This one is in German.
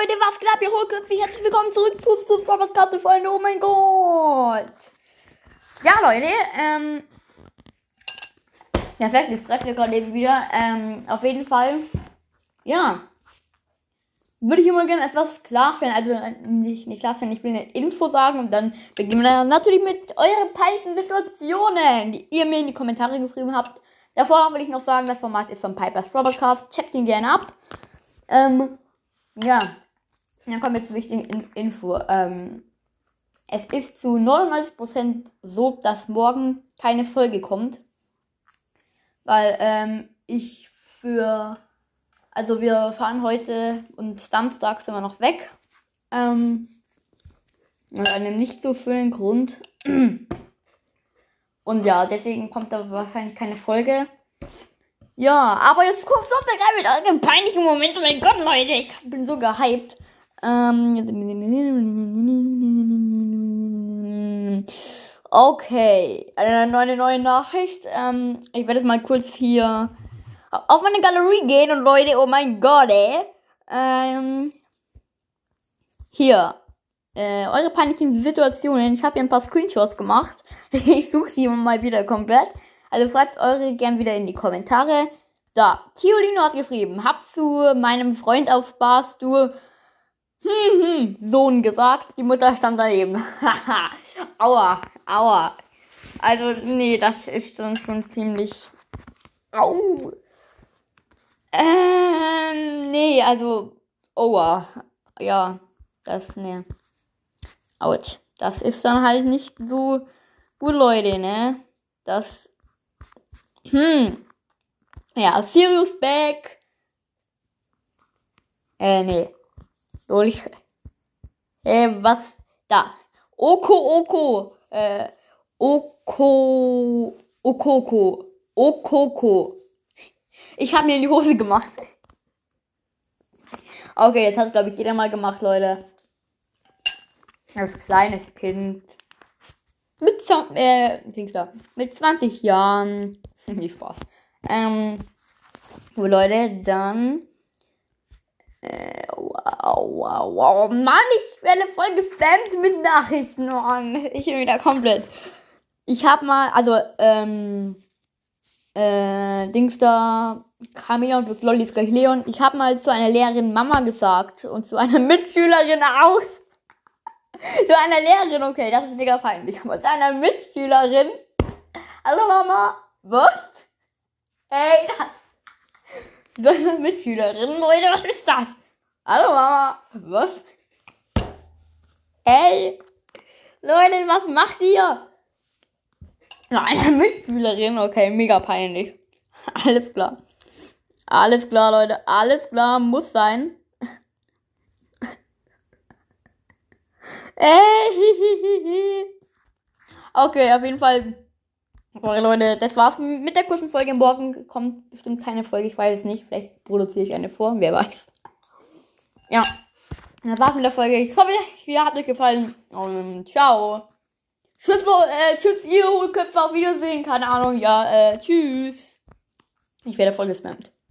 Leute, was geht ab? Ihr Hohlköpfe, herzlich willkommen zurück zu zu Podcast Freunde. Oh mein Gott. Ja, Leute, ähm. Ja, vielleicht die Fresse gerade eben wieder. Ähm, auf jeden Fall. Ja. Würde ich immer gerne etwas klarstellen. Also nicht, nicht klarstellen, ich will eine Info sagen und dann beginnen wir natürlich mit euren peinlichen Situationen, die ihr mir in die Kommentare geschrieben habt. Davor will ich noch sagen, das Format ist von Piper's Robotcast. Checkt ihn gerne ab. Ähm, ja, dann kommen wir zur wichtigen In Info. Ähm, es ist zu 99% so, dass morgen keine Folge kommt. Weil ähm, ich für. Also wir fahren heute und Samstag sind wir noch weg. Ähm, aus einem nicht so schönen Grund. Und ja, deswegen kommt da wahrscheinlich keine Folge. Ja, aber jetzt kommt so rein mit einem peinlichen Moment. Oh mein Gott, Leute, ich bin so gehypt. Ähm, okay, eine neue, neue Nachricht. Ähm, ich werde jetzt mal kurz hier auf meine Galerie gehen und Leute, oh mein Gott, ey. Ähm, hier, äh, eure peinlichen Situationen. Ich habe hier ein paar Screenshots gemacht. ich suche sie mal wieder komplett. Also schreibt eure gern wieder in die Kommentare. Da, Tiolino hat geschrieben, hab zu meinem Freund auf Spaß, du hm, hm, Sohn gesagt. Die Mutter stand daneben. Haha, aua, aua. Also, nee, das ist dann schon ziemlich. Au. Ähm, nee, also, aua. Ja, das, nee. Autsch. Das ist dann halt nicht so gut, Leute, ne? Das. Hm. Ja, Sirius Back. Äh, nee. Lol, ich. Äh, was? Da. Oko Oko. Äh, Oko. Okoko. Okoko. Ich habe mir in die Hose gemacht. Okay, jetzt hat glaube ich jeder mal gemacht, Leute. Als kleines Kind. Mit, äh, mit 20 Jahren. Nicht Spaß. Ähm, wo Leute, dann. Wow, wow, wow. Mann, ich werde voll gespammt mit Nachrichten, Mann. Ich bin wieder komplett. Ich hab mal, also, ähm, äh, Dings da, Camila und das Lolli ist gleich Leon. Ich hab mal zu einer Lehrerin Mama gesagt und zu einer Mitschülerin auch. zu einer Lehrerin, okay, das ist mega peinlich. Aber zu einer Mitschülerin. Hallo Mama. Was? Ey, das. Du bist eine Mitschülerin, Leute, was ist das? Hallo Mama. Was? Ey. Leute, was macht ihr? Eine Mitschülerin, okay, mega peinlich. Alles klar. Alles klar, Leute, alles klar, muss sein. Ey. Okay, auf jeden Fall. Sorry, Leute, das war's mit der kurzen Folge. Morgen kommt bestimmt keine Folge, ich weiß es nicht. Vielleicht produziere ich eine vor, wer weiß. Ja, das war's mit der Folge. Ich hoffe, sie hat euch gefallen. Und ciao. Tschüss, äh, tschüss, ihr Hohlköpfe, auf Wiedersehen. Keine Ahnung, ja, äh, tschüss. Ich werde voll gespammt.